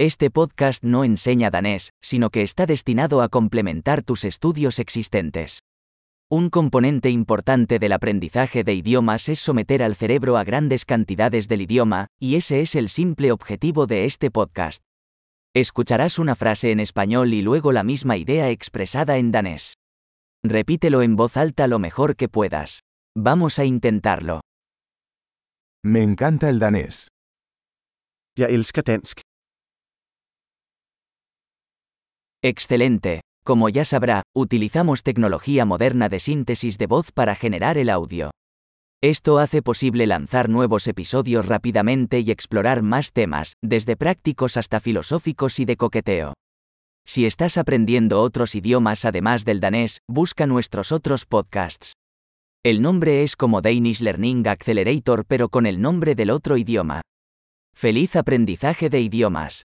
Este podcast no enseña danés, sino que está destinado a complementar tus estudios existentes. Un componente importante del aprendizaje de idiomas es someter al cerebro a grandes cantidades del idioma, y ese es el simple objetivo de este podcast. Escucharás una frase en español y luego la misma idea expresada en danés. Repítelo en voz alta lo mejor que puedas. Vamos a intentarlo. Me encanta el danés. Jeg elsker dansk. Excelente. Como ya sabrá, utilizamos tecnología moderna de síntesis de voz para generar el audio. Esto hace posible lanzar nuevos episodios rápidamente y explorar más temas, desde prácticos hasta filosóficos y de coqueteo. Si estás aprendiendo otros idiomas además del danés, busca nuestros otros podcasts. El nombre es como Danish Learning Accelerator pero con el nombre del otro idioma. Feliz aprendizaje de idiomas.